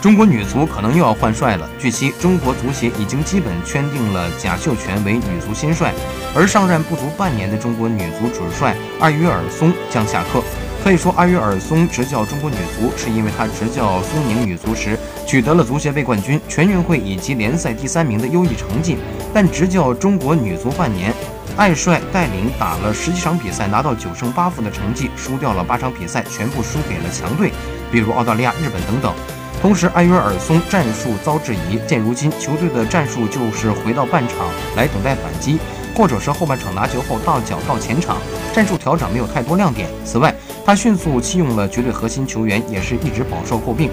中国女足可能又要换帅了。据悉，中国足协已经基本圈定了贾秀全为女足新帅，而上任不足半年的中国女足主帅艾约尔松将下课。可以说，艾约尔松执教中国女足，是因为他执教苏宁女足时取得了足协杯冠军、全运会以及联赛第三名的优异成绩。但执教中国女足半年，艾帅带领打了十几场比赛，拿到九胜八负的成绩，输掉了八场比赛，全部输给了强队，比如澳大利亚、日本等等。同时，埃约尔松战术遭质疑。现如今，球队的战术就是回到半场来等待反击，或者是后半场拿球后大脚到前场，战术调整没有太多亮点。此外，他迅速弃用了绝对核心球员，也是一直饱受诟病。